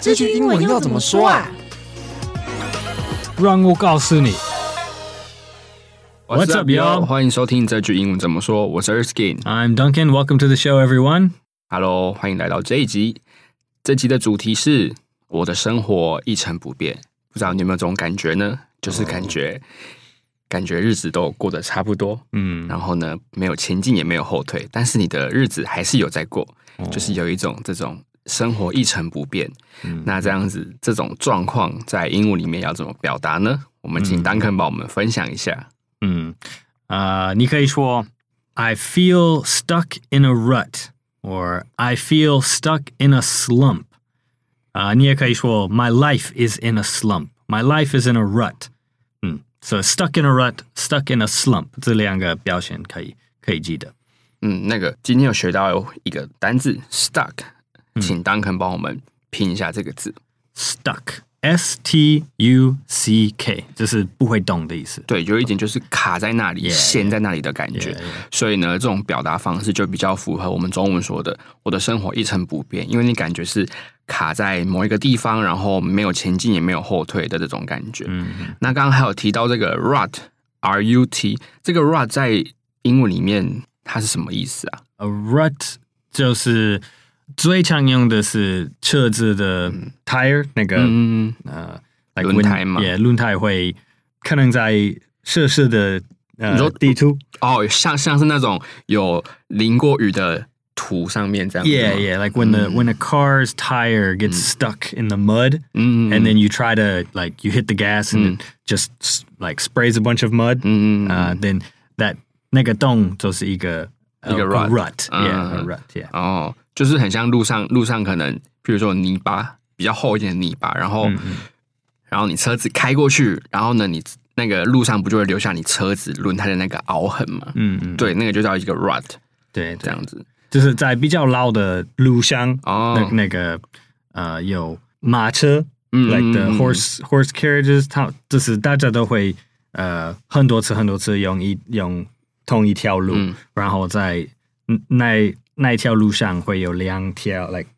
这句英文要怎么说啊？让我告诉你。What's up, y'all？欢迎收听这句英文怎么说。我是 Erskine。I'm Duncan. Welcome to the show, everyone. Hello，欢迎来到这一集。这集的主题是我的生活一成不变。不知道你有没有这种感觉呢？就是感觉。Oh. 感觉日子都过得差不多，嗯，然后呢，没有前进也没有后退，但是你的日子还是有在过，哦、就是有一种这种生活一成不变。嗯、那这样子这种状况在英文里面要怎么表达呢？我们请 Duncan 帮我们分享一下。嗯，啊、呃，你可以说 I feel stuck in a rut，or I feel stuck in a slump。啊、呃，你也可以说 My life is in a slump，My life is in a rut。嗯 So stuck in a rut, stuck in a slump，这两个表现可以可以记得。嗯，那个今天有学到一个单字 stuck，请 Duncan 帮我们拼一下这个字。stuck，S T U C K，就是不会动的意思。对，有一点就是卡在那里，陷在那里的感觉。Yeah, yeah. 所以呢，这种表达方式就比较符合我们中文说的“我的生活一成不变”，因为你感觉是。卡在某一个地方，然后没有前进也没有后退的这种感觉。嗯，那刚刚还有提到这个 rut，R U T，这个 rut 在英文里面它是什么意思啊？A rut 就是最常用的是车子的 tire，那个嗯呃轮胎嘛，也轮胎会可能在设施的呃地图哦，像像是那种有淋过雨的。土上面这样 Yeah, yeah. Like when the when a car's tire gets stuck in the mud, and then you try to like you hit the gas and it just like sprays a bunch of mud. Uh, then that 那个洞就是一个一个 rut, yeah, a rut, yeah. 哦， 就是很像路上路上可能，比如说泥巴比较厚一点的泥巴，然后然后你车子开过去，然后呢，你那个路上不就会留下你车子轮胎的那个凹痕嘛？嗯嗯，对，那个就叫一个 rut，对，这样子。就是在比较老的路上，哦、那那个呃有马车、嗯、，like the horse horse carriages，它就是大家都会呃很多次很多次用一用同一条路，嗯、然后在那那一条路上会有两条，like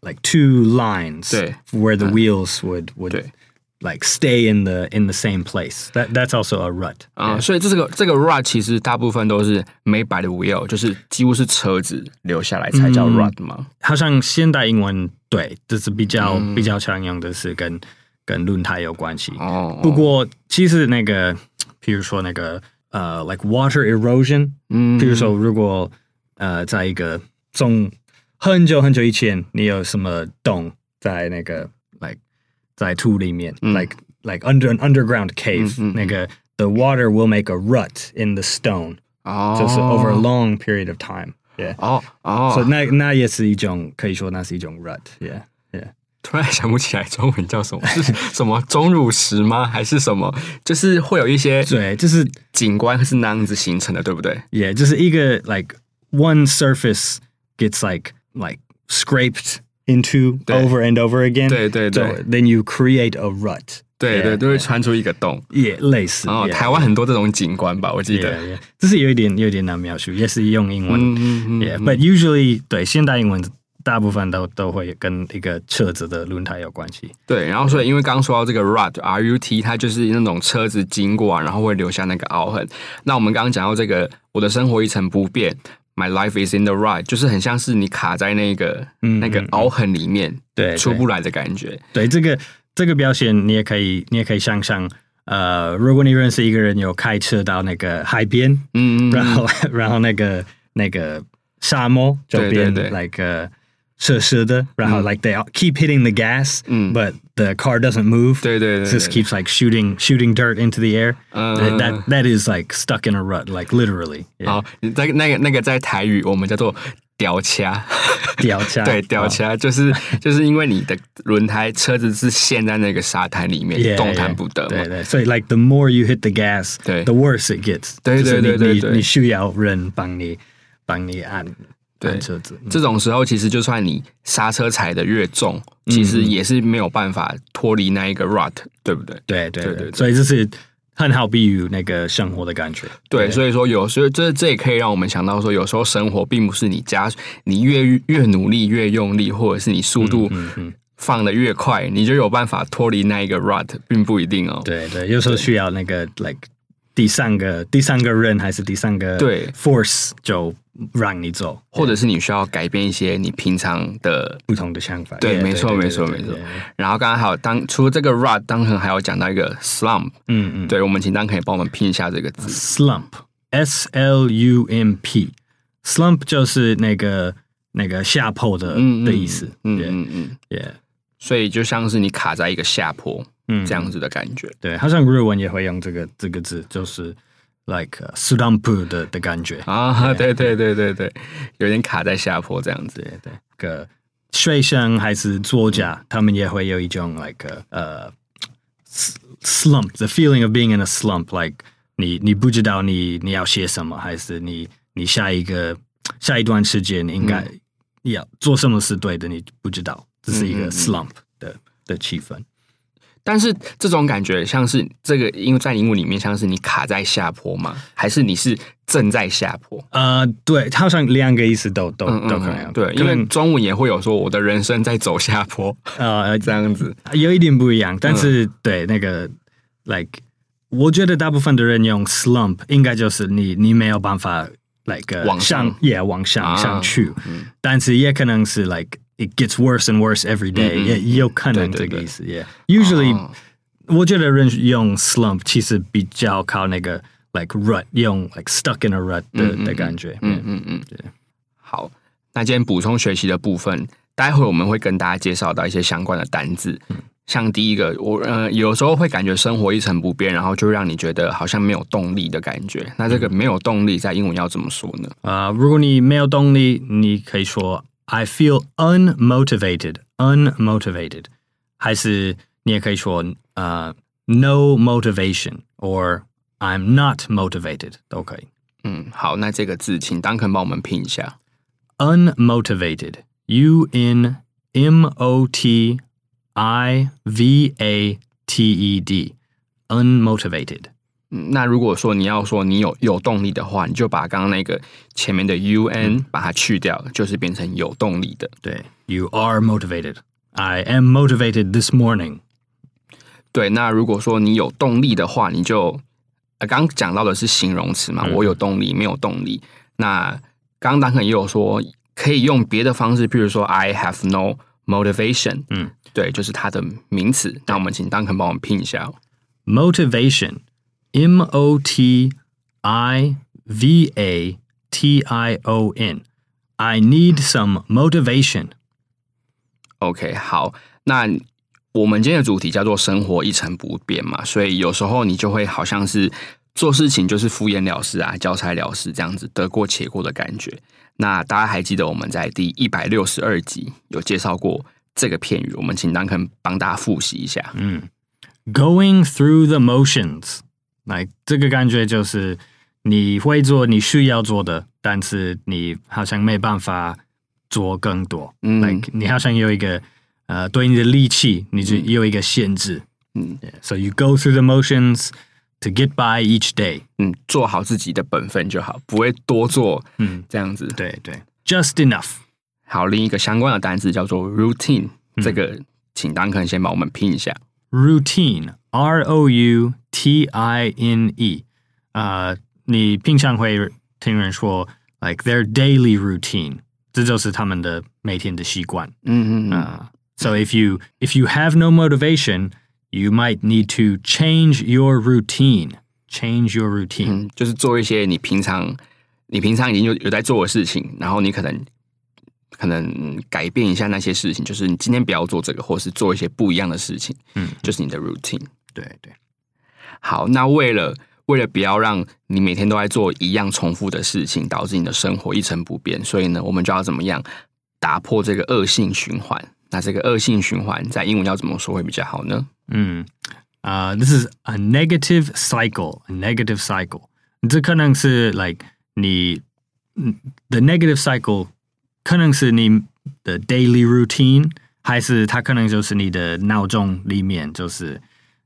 like two lines，对，where the wheels would would。Like stay in the in the same place. That that's also a rut. 啊，所以这个这个 rut 其实大部分都是 made by the wheel，就是几乎是车子留下来才叫 rut 嘛。好像现代英文对，就是比较比较常用的是跟跟轮胎有关系。哦。不过其实那个，譬如说那个呃，like water erosion，嗯，譬如说如果呃，在一个 从很久很久以前，你有什么洞在那个 like。在土里面，like like under an underground cave，那个 the water will make a rut in the stone，就是 over a long period of time，yeah，哦哦，所以那那也是一种可以说那是一种 rut，yeah yeah。突然想不起来中文叫什么，是什么钟乳石吗？还是什么？就是会有一些对，就是景观是那样子形成的，对不对？Yeah，就是一个 like one surface gets like like scraped。into over and over again，对对对，then you create a rut，对对，都会穿出一个洞，也类似。哦，台湾很多这种景观吧，我记得，这是有一点有点难描述，也是用英文，yeah，but usually 对现代英文大部分都都会跟一个车子的轮胎有关系。对，然后所以因为刚说到这个 rut，R U T，它就是那种车子经过啊，然后会留下那个凹痕。那我们刚刚讲到这个，我的生活一成不变。My life is in the right，就是很像是你卡在那个、嗯、那个凹痕里面，对，出不来的感觉。对，这个这个表现，你也可以，你也可以想象，呃，如果你认识一个人有开车到那个海边，嗯，然后 然后那个那个沙漠周边对对对，like。设施的，然后 like they keep hitting the gas，嗯，but the car doesn't move，对对对，just keeps like shooting shooting dirt into the air，嗯，that that is like stuck in a rut，like literally。好，在那个那个在台语我们叫做吊掐，吊掐，对，吊掐就是就是因为你的轮胎车子是陷在那个沙滩里面，动弹不得嘛，对对，所以 like the more you hit the gas，对，the worse it gets，对对对对对，你需要人帮你帮你按。 对，车子这种时候，其实就算你刹车踩的越重，嗯、其实也是没有办法脱离那一个 rut，对不对？对对对，所以这是很好比喻那个生活的感觉。对，对所以说有时候这这也可以让我们想到说，有时候生活并不是你加你越越努力越用力，或者是你速度放的越快，你就有办法脱离那一个 rut，并不一定哦。对对，有时候需要那个 like 第三个第三个人还是第三个对 force 就让你走，或者是你需要改变一些你平常的不同的想法。对，没错没错没错。然后刚刚还有当除了这个 rut，当然还有讲到一个 slump。嗯嗯，对，我们请当可以帮我们拼一下这个字 slump，s l u m p，slump 就是那个那个下坡的的意思。嗯嗯嗯，yeah。所以就像是你卡在一个下坡，嗯，这样子的感觉。嗯、对，好像日文也会用这个这个字，就是 like slump 的的感觉啊。对对对对对，有点卡在下坡这样子。对对，个学生还是作家，嗯、他们也会有一种 like 呃、uh, slump，the feeling of being in a slump，like 你你不知道你你要写什么，还是你你下一个下一段时间你应该要做什么是对的，你不知道。这是一个 slump 的、嗯、的气氛，但是这种感觉像是这个，因为在英文里面像是你卡在下坡吗？还是你是正在下坡？呃，对，好像两个意思都都、都可能。对，因为中文也会有说我的人生在走下坡，呃，这样子有一点不一样。但是、嗯、对那个，like，我觉得大部分的人用 slump 应该就是你你没有办法 like 往上也、yeah, 往上、啊、上去、嗯，但是也可能是 like。It gets worse and worse every day、嗯。也有可能这个意思。Yeah, usually，、哦、我觉得人用 slump 其实比较靠那个 like rut，用 like stuck in a rut 的、嗯、的感觉。嗯嗯嗯，对。好，那今天补充学习的部分，待会我们会跟大家介绍到一些相关的单字。嗯、像第一个，我呃有时候会感觉生活一成不变，然后就让你觉得好像没有动力的感觉。那这个没有动力在英文要怎么说呢？啊、呃，如果你没有动力，你可以说。I feel unmotivated, unmotivated，还是你也可以说呃、uh, no motivation or I'm not motivated 都可以。嗯，好，那这个字请 Duncan 帮我们拼一下。Unmotivated，U N M O T I V A T E 那如果说你要说你有有动力的话，你就把刚刚那个前面的 un 把它去掉，嗯，就是变成有动力的。对，You are motivated. I am motivated this morning. 对，那如果说你有动力的话，你就呃刚讲到的是形容词嘛，嗯，我有动力，没有动力。那刚刚 Duncan 也有说可以用别的方式，譬如说 I have no motivation。嗯，对，就是它的名词。那我们请 Duncan 帮我们拼一下，motivation。M O T I V A T I O N. I need some motivation. OK，好，那我们今天的主题叫做“生活一成不变”嘛，所以有时候你就会好像是做事情就是敷衍了事啊，交差了事这样子，得过且过的感觉。那大家还记得我们在第一百六十二集有介绍过这个片语，我们请 Duncan 帮大家复习一下。嗯，Going through the motions。来，这个感觉就是你会做你需要做的，但是你好像没办法做更多。嗯，like, 你好像有一个呃，对你的力气，你就有一个限制。嗯，yeah，so you go through the motions to get by each day。嗯，做好自己的本分就好，不会多做。嗯，这样子。对对，just enough。好，另一个相关的单词叫做 routine，嗯，这个请 Duncan 先帮我们拼一下。routine，R O U T I N E，啊，uh，你平常会听人说，like their daily routine，这就是他们的每天的习惯。嗯嗯啊，so if you if you have no motivation, you might need to change your routine. Change your routine，嗯，就是做一些你平常你平常已经有有在做的事情，然后你可能。 可能改变一下那些事情，就是你今天不要做这个，或是做一些不一样的事情，嗯，就是你的 routine。对对，好，那为了为了不要让你每天都在做一样重复的事情，导致你的生活一成不变，所以呢，我们就要怎么样打破这个恶性循环？那这个恶性循环在英文要怎么说会比较好呢？嗯啊、uh,，this is a negative cycle，a negative cycle。这可能是 like 你 the negative cycle。可能是你的 daily routine，还是它可能就是你的脑中里面，就是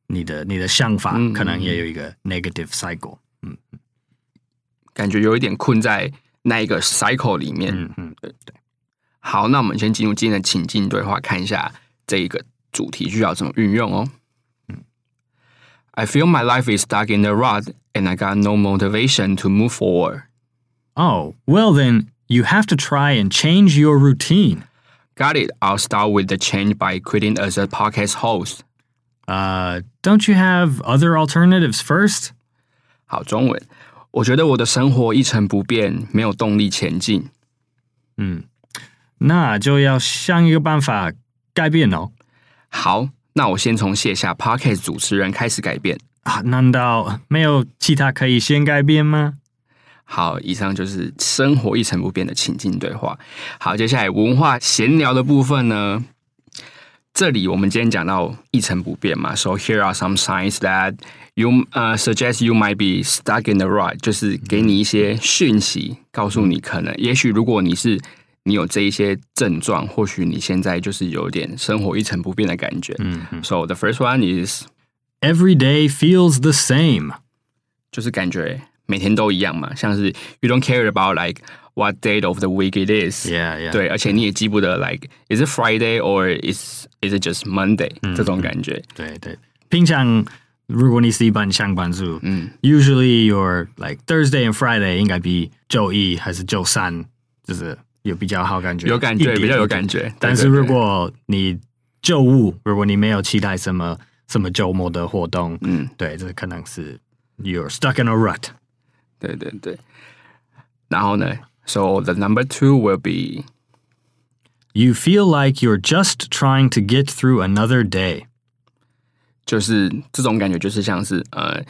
你的你的想法，可能也有一个 negative cycle。嗯，感觉有一点困在那一个 cycle 里面。嗯嗯，对对。好，那我们先进入今天的情境对话，看一下 这一个主题句要怎么运用哦。I feel my life is stuck in a rut, and I got no motivation to move forward. Oh, well then, you have to try and change your routine. Got it. I'll start with the change by quitting as a podcast host. Uh, don't you have other alternatives first? 好，中文，我觉得我的生活一成不变，没有动力前进。嗯，那就要想一个办法改变哦。好。那我先从卸下 Podcast 主持人开始改变啊？难道没有其他可以先改变吗？ 好，以上就是生活一成不变的情境对话。好，接下来文化闲聊的部分呢？这里我们今天讲到一成不变嘛，So here are some signs that you 呃、uh, suggest you might be stuck in the rut，就是给你一些讯息，告诉你可能，也许如果你是。你有这一些症状，或许你现在就是有点生活一成不变的感觉。嗯嗯。So the first one is every day feels the same，就是感觉每天都一样嘛，像是 you don't care about like what day of the week it is。Yeah yeah。对，而且你也记不得 like is it Friday or is is it just Monday、嗯、这种感觉。对对，平常如果你是一般上班族，嗯，usually your like Thursday and Friday 应该比周一还是周三就是。有比较好感觉，有感觉，比较有感觉。但是如果你周五，如果你没有期待什么什么周末的活动，嗯，对，这可能是 you're stuck in a rut。 对对对。然后呢，so the number two will be you feel like you're just trying to get through another day。就是这种感觉，就是像是呃。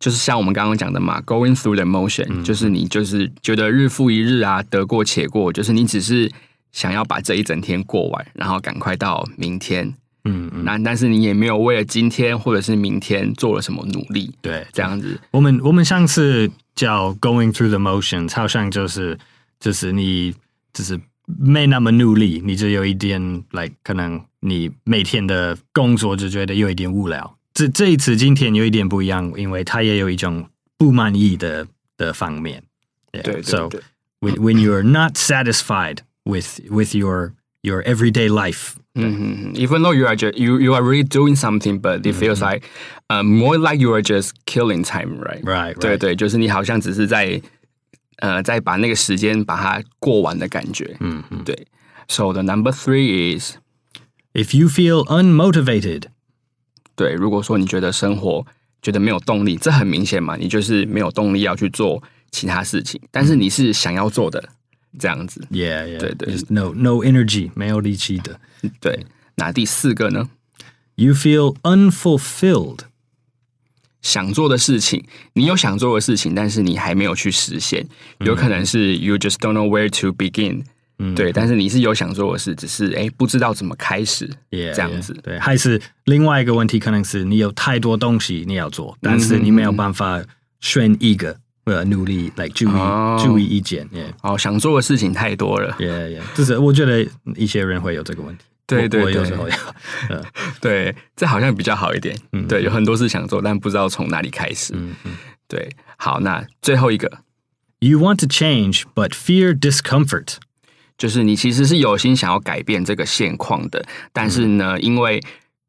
就是像我们刚刚讲的嘛，going through the motion，嗯，就是你就是觉得日复一日啊，得过且过，就是你只是想要把这一整天过完，然后赶快到明天。嗯嗯。那但是你也没有为了今天或者是明天做了什么努力。对，这样子。我们我们上次叫 going through the motions，好像就是就是你就是没那么努力，你就有一点，like 可能你每天的工作就觉得有一点无聊。这这一次今天有一点不一样，因为他也有一种不满意的的方面。Yeah, 对对对。So when when you are not satisfied with with your your everyday life，嗯嗯，even though you are just you you are really doing something, but it feels like, uh, more like you are just killing time, right? Right. 对对，就是你好像只是在呃在把那个时间把它过完的感觉。嗯嗯，对。So the number three is if you feel unmotivated. 对，如果说你觉得生活觉得没有动力，这很明显嘛，你就是没有动力要去做其他事情，但是你是想要做的 这样子。Yeah, yeah. 对对，no no energy，没有力气的。对，那第四个呢？You feel unfulfilled，想做的事情，你有想做的事情，但是你还没有去实现，有可能是 you just don't know where to begin。嗯，对，但是你是有想做的事，只是哎，不知道怎么开始，yeah, 这样子。Yeah, 对，还是另外一个问题，可能是你有太多东西你要做，但是你没有办法选一个，呃、嗯，努力来注意、oh, 注意一件。Yeah. 哦，想做的事情太多了。Yeah, yeah，就是我觉得一些人会有这个问题。对对对，有时候有。对，这好像比较好一点。嗯，对，有很多事想做，但不知道从哪里开始。嗯嗯。对，好，那最后一个，You want to change but fear discomfort。就是你其实是有心想要改变这个现况的，但是呢，嗯、因为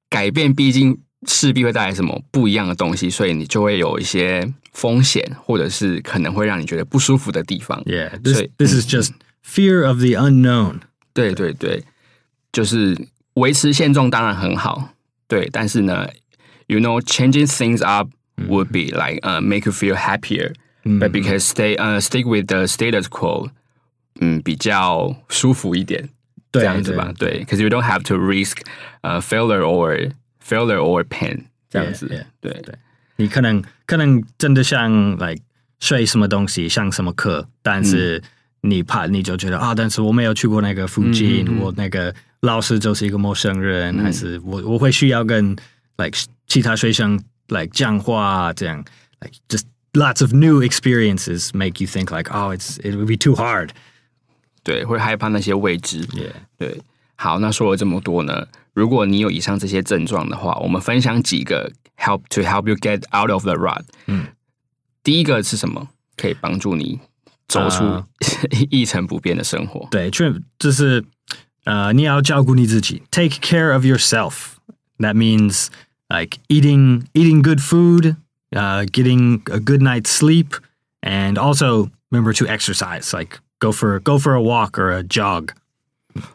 改变毕竟势必会带来什么不一样的东西，所以你就会有一些风险，或者是可能会让你觉得不舒服的地方。Yeah, this, 所以 this is just fear of the unknown。对对对，就是维持现状当然很好，对，但是呢，you know, changing things up would be like, uh, make you feel happier, but because stay, uh, stick with the status quo. 嗯，比较舒服一点，这样子吧，对。，because you don't have to risk 呃、uh, failure or failure or pain 这样子，yeah, yeah, 对对。你可能可能真的想来学什么东西，上什么课，但是你怕你就觉得啊，但是我没有去过那个附近，嗯、我那个老师就是一个陌生人，嗯、还是我我会需要跟 like 其他学生 like 讲话，这样 like just lots of new experiences make you think like oh it's it would be too hard。对，会害怕那些未知。对，好，那说了这么多呢，如果你有以上这些症状的话，我们分享几个 help to help you get out of the rut。嗯，第一个是什么？可以帮助你走出、uh, 一成不变的生活。对，确就是 呃，你要照顾你自己，take care of yourself. That means like eating eating good food, uh, getting a good night's sleep, and also remember to exercise. Like go for go for a walk or a jog.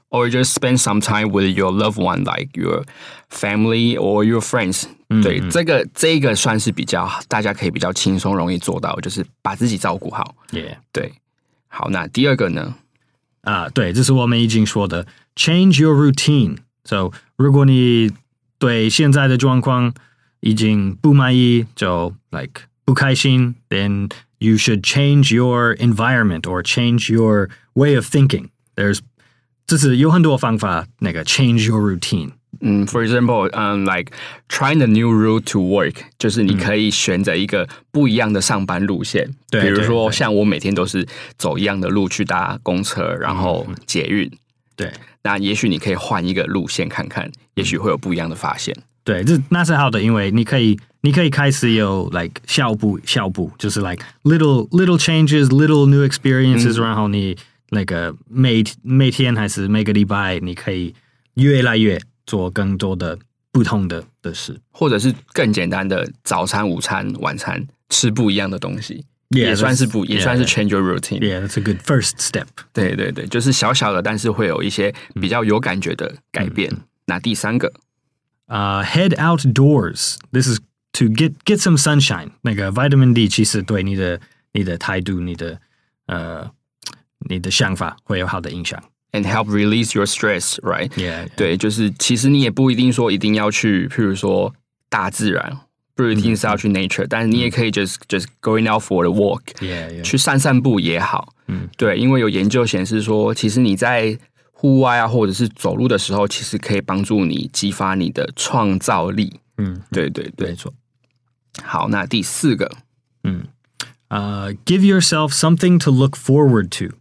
Or just spend some time with your loved one, like your family or your friends. 对，嗯嗯这个这个算是比较大家可以比较轻松容易做到，就是把自己照顾好。Yeah，对。好，那第二个呢？啊，对，这是我们已经说的，change your routine。So，如果你对现在的状况已经不满意，就 like 不开心，then you should change your environment or change your way of thinking. There's 这是有很多方法，那个 change your routine。嗯，for example，嗯、um,，like trying a new route to work，就是你可以选择一个不一样的上班路线。对、嗯，比如说像我每天都是走一样的路去搭公车，然后捷运。对，那也许你可以换一个路线看看，也许会有不一样的发现。对，这那是好的，因为你可以，你可以开始有 like 小步小步，就是 like little little changes，little new experiences，、嗯、然后你。那个每每天还是每个礼拜，你可以越来越做更多的不同的的事，或者是更简单的早餐、午餐、晚餐吃不一样的东西，yeah, 也算是不，也算是 change your routine。Yeah, that's a good first step。对对对，就是小小的，但是会有一些比较有感觉的改变。嗯、那第三个，呃、uh,，head outdoors。This is to get get some sunshine。那个 vitamin D 其实对你的你的态度、你的呃。你的想法会有好的影响，and help release your stress, right? Yeah, yeah. 对，就是其实你也不一定说一定要去，譬如说大自然，不一定是要去 nature，、嗯、但是你也可以 just、嗯、just going out for a walk, yeah, yeah. 去散散步也好。嗯，对，因为有研究显示说，其实你在户外啊，或者是走路的时候，其实可以帮助你激发你的创造力。嗯，对对对，没错。好，那第四个，嗯，呃、uh,，give yourself something to look forward to。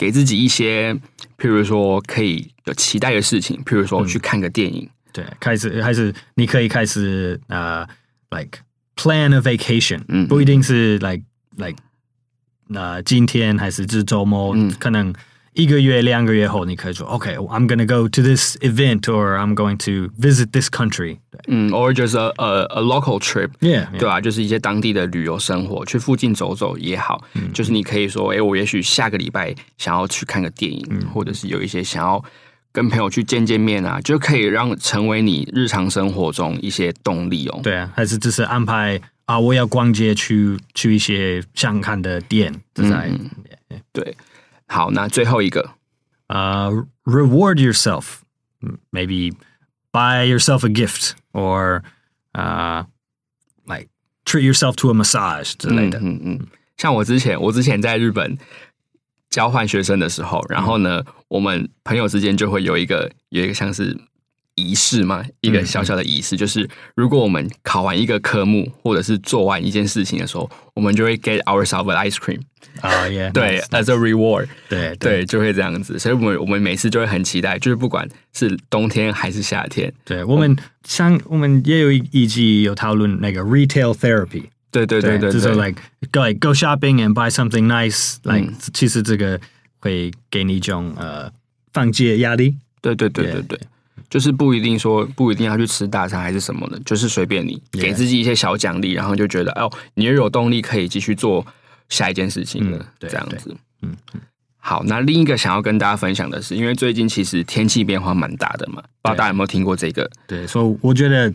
嗯，给自己一些，譬如说可以有期待的事情，譬如说去看个电影。嗯、对，开始还是你可以开始呃、uh,，like plan a vacation，嗯，不一定是 like like 那、uh, 今天还是这周末，嗯，可能。一个月、两个月后，你可以说，OK，I'm、okay, gonna go to this event，or I'm going to visit this country。嗯，or just a a, a local trip，yeah, yeah. 对吧、啊？就是一些当地的旅游生活，去附近走走也好。嗯、就是你可以说，哎，我也许下个礼拜想要去看个电影，嗯、或者是有一些想要跟朋友去见见面啊，就可以让成为你日常生活中一些动力哦。对啊，还是只是安排啊？我要逛街去去一些想看的店，在、嗯嗯、对。好，那最后一个，呃、uh,，reward yourself，maybe buy yourself a gift，or 呃、uh,，like treat yourself to a massage 之类的。嗯嗯，像我之前，我之前在日本交换学生的时候，然后呢，嗯、我们朋友之间就会有一个有一个像是。 仪式嘛，一个小小的仪式，嗯、就是如果我们考完一个科目，或者是做完一件事情的时候，我们就会 get ourselves an ice cream 啊、oh,，yeah，对 nice, as a reward，对对，对，就会这样子。所以，我们我们每次就会很期待，就是不管是冬天还是夏天，对我们像我们也有一集有讨论那个 retail therapy，对对对对，就是 like go like go shopping and buy something nice，like、嗯、其实这个会给你一种呃放弃压力，对对对对对。Yeah. 就是不一定说不一定要去吃大餐还是什么的，就是随便你给自己一些小奖励，然后就觉得哦，你又有动力可以继续做下一件事情了，嗯、这样子。嗯，好，那另一个想要跟大家分享的是，因为最近其实天气变化蛮大的嘛，不知道大家有没有听过这个？对，所以我觉得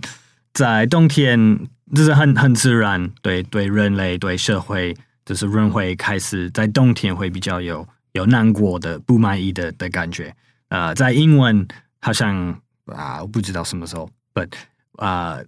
在冬天就是很很自然，对对人类对社会，就是人会开始在冬天会比较有有难过的不满意的的感觉。呃，在英文好像。啊，我不知道什么时候，but 啊，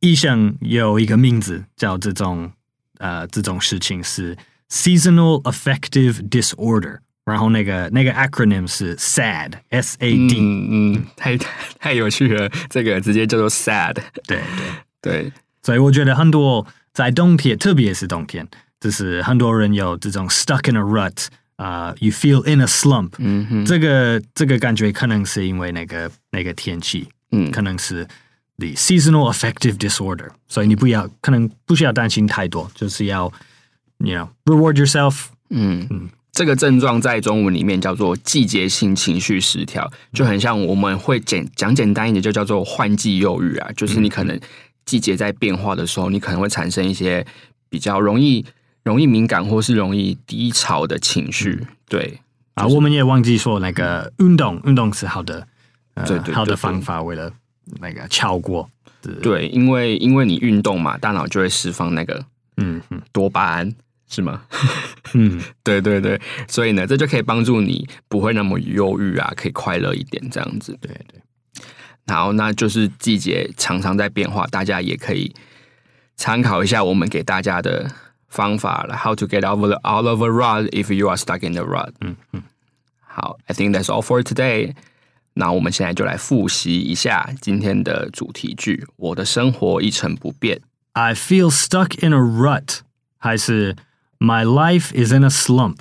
医生有一个名字叫这种呃这种事情是 seasonal affective disorder，然后那个那个 acronym 是 SAD，S A D，嗯嗯，太太有趣了，这个直接叫做 SAD，对对 对，所以我觉得很多在冬天，特别是冬天，就是很多人有这种 stuck in a rut。啊、uh,，you feel in a slump，嗯哼，这个这个感觉可能是因为那个那个天气，嗯，可能是 the seasonal affective disorder，所以你不要可能不需要担心太多，就是要，you know，reward yourself，嗯。嗯。这个症状在中文里面叫做季节性情绪失调，就很像我们会简讲简单一点，就叫做换季忧郁啊。就是你可能季节在变化的时候，你可能会产生一些比较容易容易敏感或是容易低潮的情绪。对啊，我们也忘记说那个运动，运动是好的，呃、对，对，好的方法，为了那个超过。对，因为因为你运动嘛，大脑就会释放那个嗯多巴胺，是吗？嗯，对对对，所以呢，这就可以帮助你不会那么忧郁啊，可以快乐一点这样子。对对，然后那就是季节常常在变化，大家也可以参考一下我们给大家的方法了。How to get out of the out of a rut if you are stuck in the rut？嗯嗯，好，I think that's all for today。那我们现在就来复习一下今天的主题句：我的生活一成不变。I feel stuck in a rut，还是 My life is in a slump？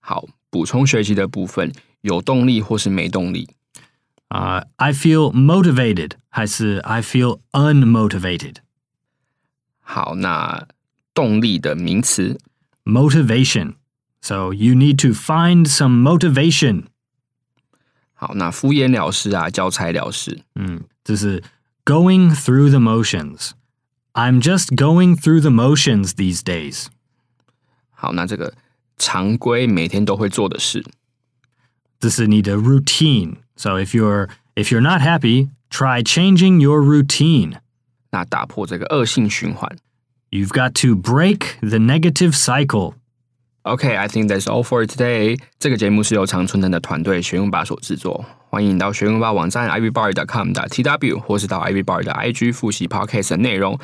好，补充学习的部分，有动力或是没动力。啊、uh,，I feel motivated，还是 I feel unmotivated？好，那 动力的名词 motivation。So you need to find some motivation. 好，那敷衍了事啊，交差了事。嗯，这是 going through the motions。I'm just going through the motions these days。好，那这个常规每天都会做的事，这是你的 routine。So if you're if you're not happy, try changing your routine。那打破这个恶性循环，You've got to break the negative cycle。Okay, I think that's all for today. 这个节目是由常春藤的团队学用吧所制作。欢迎到学用吧网站 ivybar.com 的 tw，或是到 ivybar 的 IG 复习 podcast 的内容。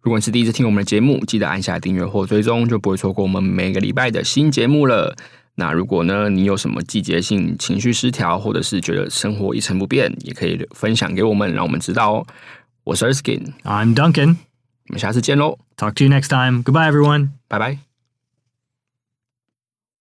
如果你是第一次听我们的节目，记得按下订阅或追踪，就不会错过我们每个礼拜的新节目了。那如果呢，你有什么季节性情绪失调，或者是觉得生活一成不变，也可以分享给我们，让我们知道哦。我是 Erskine，I'm Duncan，我们下次见喽。Talk to you next time. Goodbye, everyone. 拜拜。